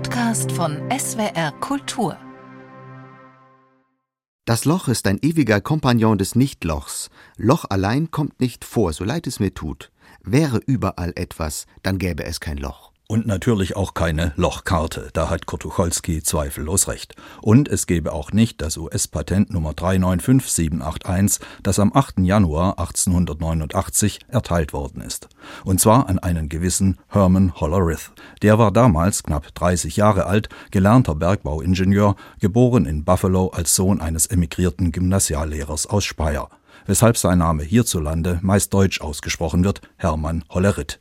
Podcast von SWR Kultur. Das Loch ist ein ewiger Kompagnon des Nichtlochs. Loch allein kommt nicht vor, so leid es mir tut. Wäre überall etwas, dann gäbe es kein Loch. Und natürlich auch keine Lochkarte, da hat Kurt Tucholsky zweifellos recht. Und es gäbe auch nicht das US-Patent Nummer 395781, das am 8. Januar 1889 erteilt worden ist. Und zwar an einen gewissen Herman Hollerith. Der war damals knapp 30 Jahre alt, gelernter Bergbauingenieur, geboren in Buffalo als Sohn eines emigrierten Gymnasiallehrers aus Speyer. Weshalb sein Name hierzulande meist deutsch ausgesprochen wird, Hermann Hollerith.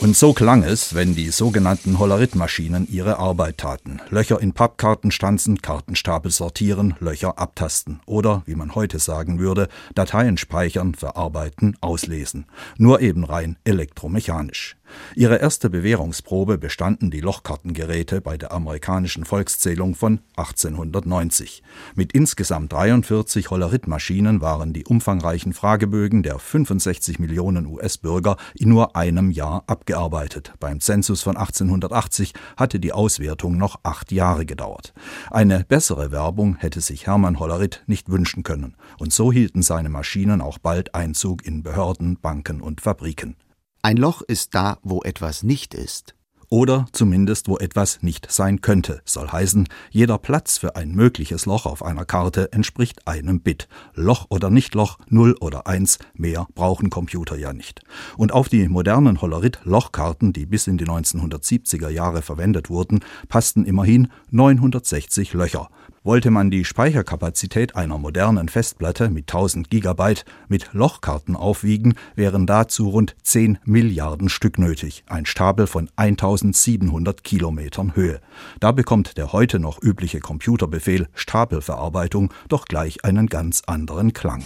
Und so klang es, wenn die sogenannten Hollerit-Maschinen ihre Arbeit taten. Löcher in Pappkarten stanzen, Kartenstapel sortieren, Löcher abtasten. Oder, wie man heute sagen würde, Dateien speichern, verarbeiten, auslesen. Nur eben rein elektromechanisch. Ihre erste Bewährungsprobe bestanden die Lochkartengeräte bei der amerikanischen Volkszählung von 1890. Mit insgesamt 43 Hollerit-Maschinen waren die umfangreichen Fragebögen der 65 Millionen US-Bürger in nur einem Jahr abgearbeitet. Beim Zensus von 1880 hatte die Auswertung noch acht Jahre gedauert. Eine bessere Werbung hätte sich Hermann Hollerit nicht wünschen können. Und so hielten seine Maschinen auch bald Einzug in Behörden, Banken und Fabriken. Ein Loch ist da, wo etwas nicht ist. Oder zumindest wo etwas nicht sein könnte, soll heißen, jeder Platz für ein mögliches Loch auf einer Karte entspricht einem Bit. Loch oder nicht Loch, 0 oder 1, mehr brauchen Computer ja nicht. Und auf die modernen Hollerit-Lochkarten, die bis in die 1970er Jahre verwendet wurden, passten immerhin 960 Löcher. Wollte man die Speicherkapazität einer modernen Festplatte mit 1000 Gigabyte mit Lochkarten aufwiegen, wären dazu rund 10 Milliarden Stück nötig, ein Stapel von 1700 Kilometern Höhe. Da bekommt der heute noch übliche Computerbefehl Stapelverarbeitung doch gleich einen ganz anderen Klang.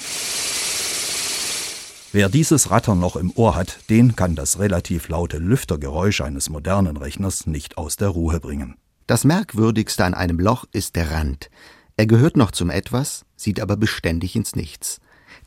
Wer dieses Rattern noch im Ohr hat, den kann das relativ laute Lüftergeräusch eines modernen Rechners nicht aus der Ruhe bringen. Das Merkwürdigste an einem Loch ist der Rand. Er gehört noch zum Etwas, sieht aber beständig ins Nichts.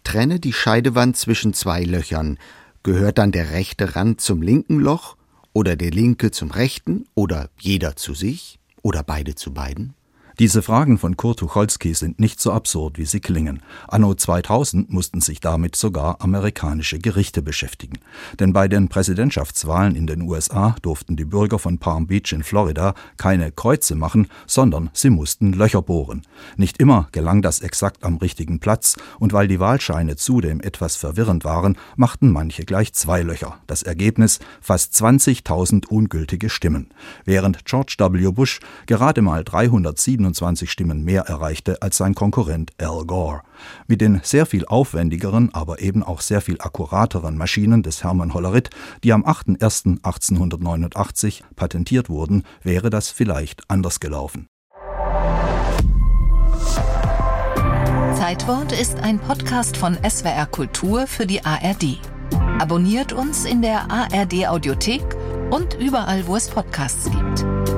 Trenne die Scheidewand zwischen zwei Löchern. Gehört dann der rechte Rand zum linken Loch oder der linke zum rechten oder jeder zu sich oder beide zu beiden? Diese Fragen von Kurt Tucholsky sind nicht so absurd, wie sie klingen. Anno 2000 mussten sich damit sogar amerikanische Gerichte beschäftigen. Denn bei den Präsidentschaftswahlen in den USA durften die Bürger von Palm Beach in Florida keine Kreuze machen, sondern sie mussten Löcher bohren. Nicht immer gelang das exakt am richtigen Platz, und weil die Wahlscheine zudem etwas verwirrend waren, machten manche gleich zwei Löcher. Das Ergebnis fast 20.000 ungültige Stimmen. Während George W. Bush gerade mal 307 27 Stimmen mehr erreichte als sein Konkurrent Al Gore. Mit den sehr viel aufwendigeren, aber eben auch sehr viel akkurateren Maschinen des Hermann Hollerith, die am 8.01.1889 patentiert wurden, wäre das vielleicht anders gelaufen. Zeitwort ist ein Podcast von SWR Kultur für die ARD. Abonniert uns in der ARD Audiothek und überall, wo es Podcasts gibt.